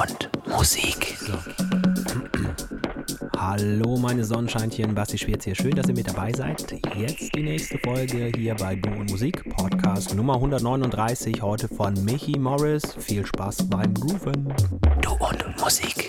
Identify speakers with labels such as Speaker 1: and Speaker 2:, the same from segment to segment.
Speaker 1: und Musik.
Speaker 2: So. Hallo meine Sonnenscheinchen, Basti Schwierz hier. Schön, dass ihr mit dabei seid. Jetzt die nächste Folge hier bei Du und Musik Podcast Nummer 139, heute von Michi Morris. Viel Spaß beim Grooven.
Speaker 1: Du und Musik.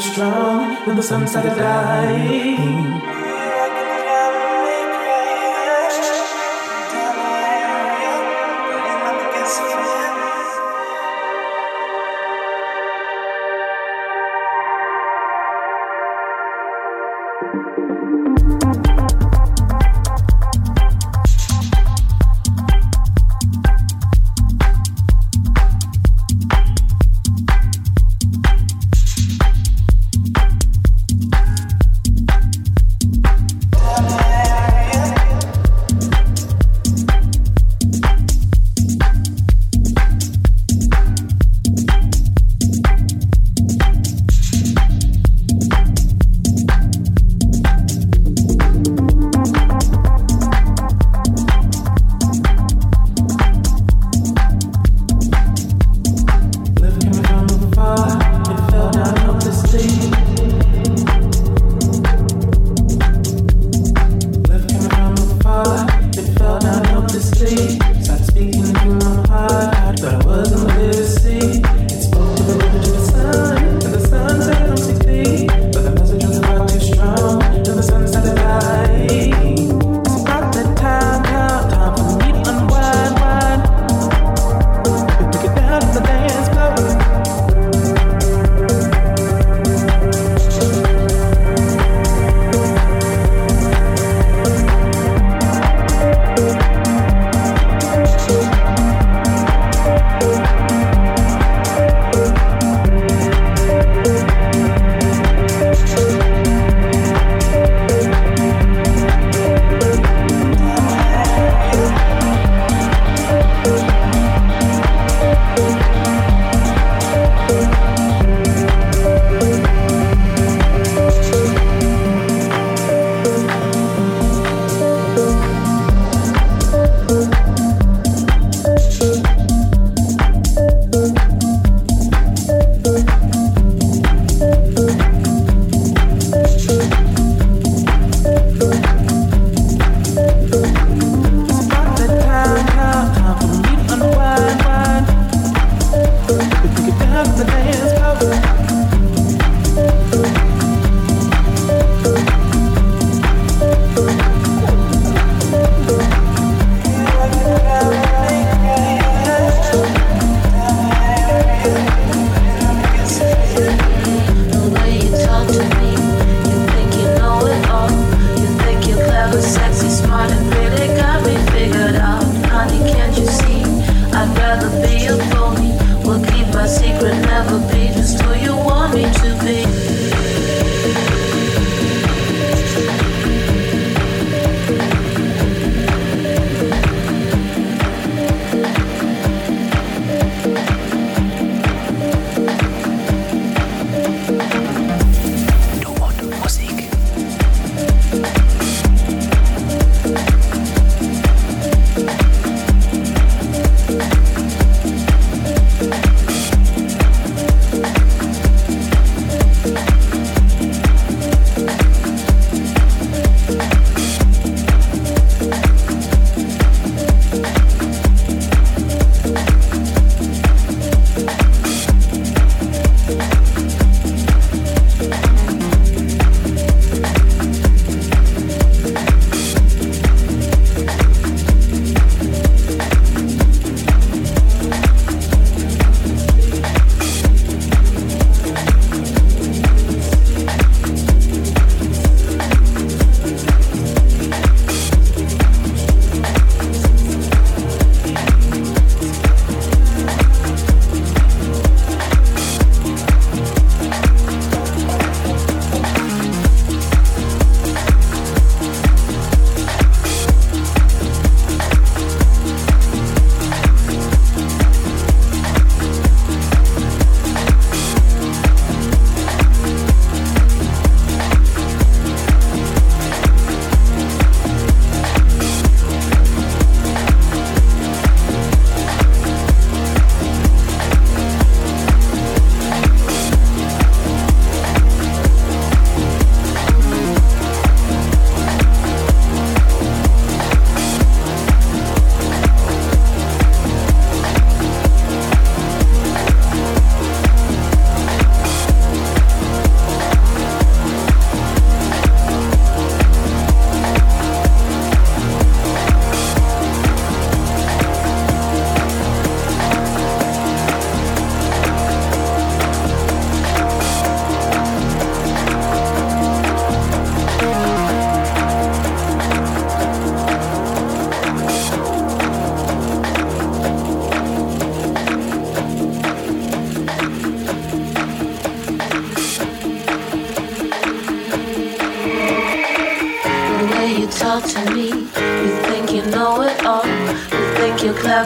Speaker 3: too strong when the sun started dying.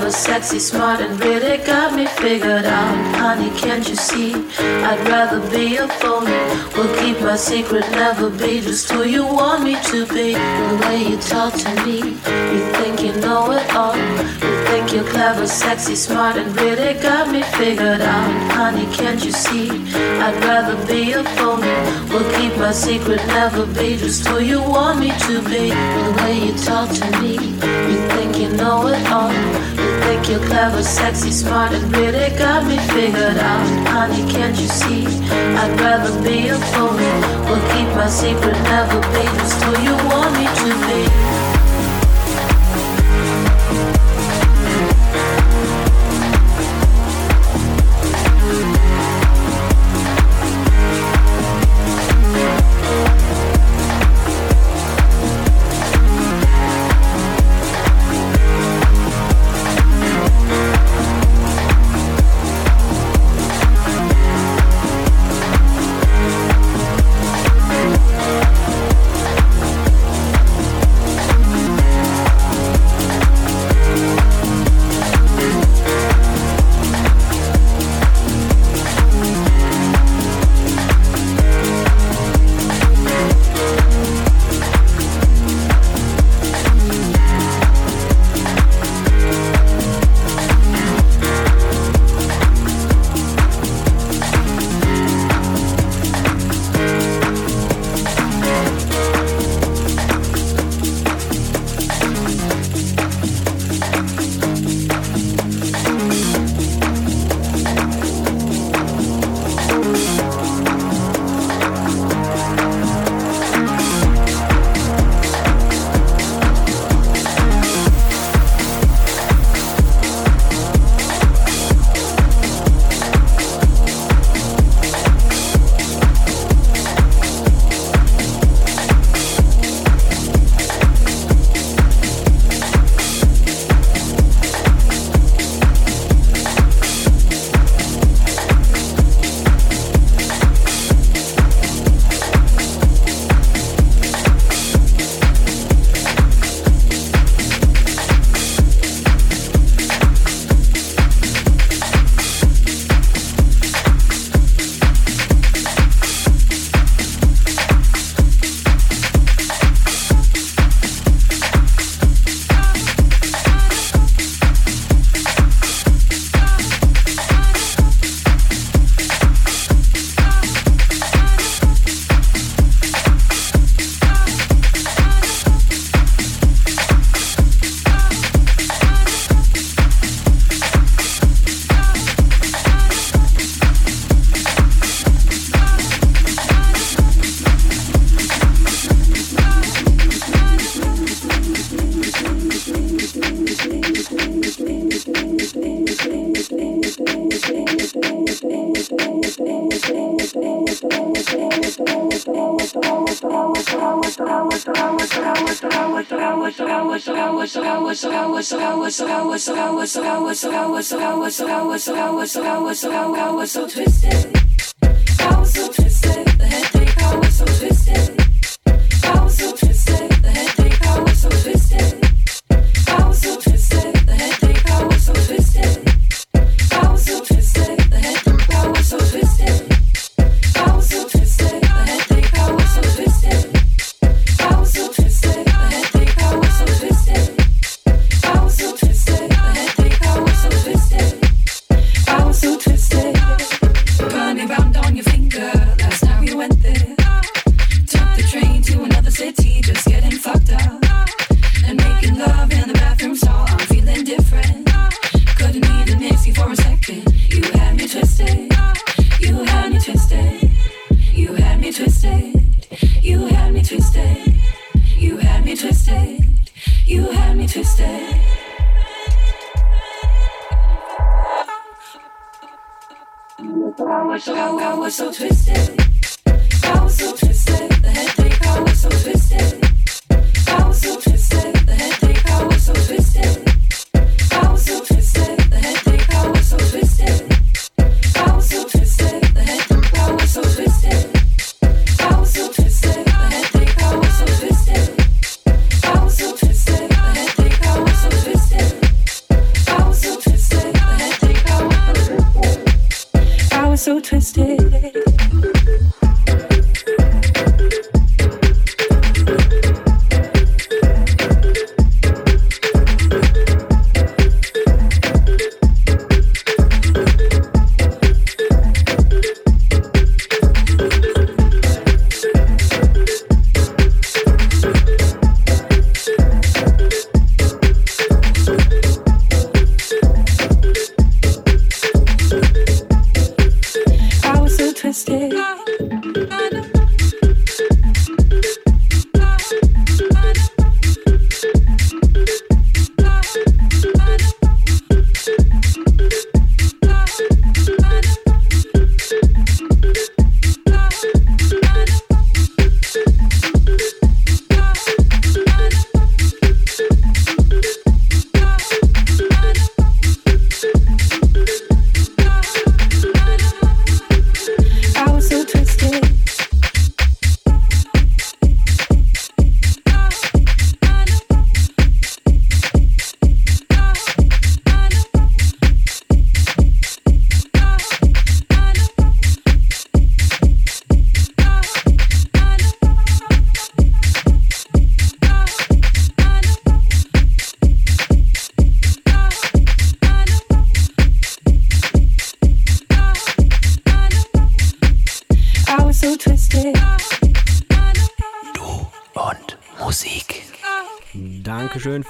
Speaker 4: was sexy, smart, and really got me figured out. Honey, can't you see? I'd rather be a phony. Will keep my secret, never be just who you want me to be. The way you talk to me, you think you know it all. You think you're clever, sexy, smart, and really got me figured out. Honey, can't you see? I'd rather be a phony. Will keep my secret, never be just who you want me to be. The way you talk to me, you think you know it all think you're clever, sexy, smart, and witty. Got me figured out, honey, can't you see? I'd rather be a fool. we Will keep my secret, never be this who you want me to be. so twisted.
Speaker 5: I was so twisted.
Speaker 2: I was so twisted. The headache. I was so twisted.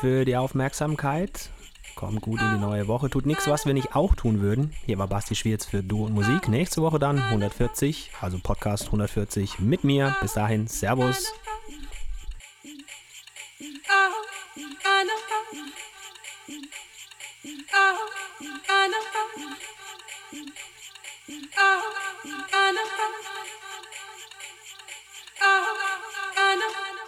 Speaker 2: für die Aufmerksamkeit. Kommt gut in die neue Woche. Tut nichts, was wir nicht auch tun würden. Hier war Basti Schwierz für Du und Musik. Nächste Woche dann 140, also Podcast 140 mit mir. Bis dahin, Servus. Oh, I know.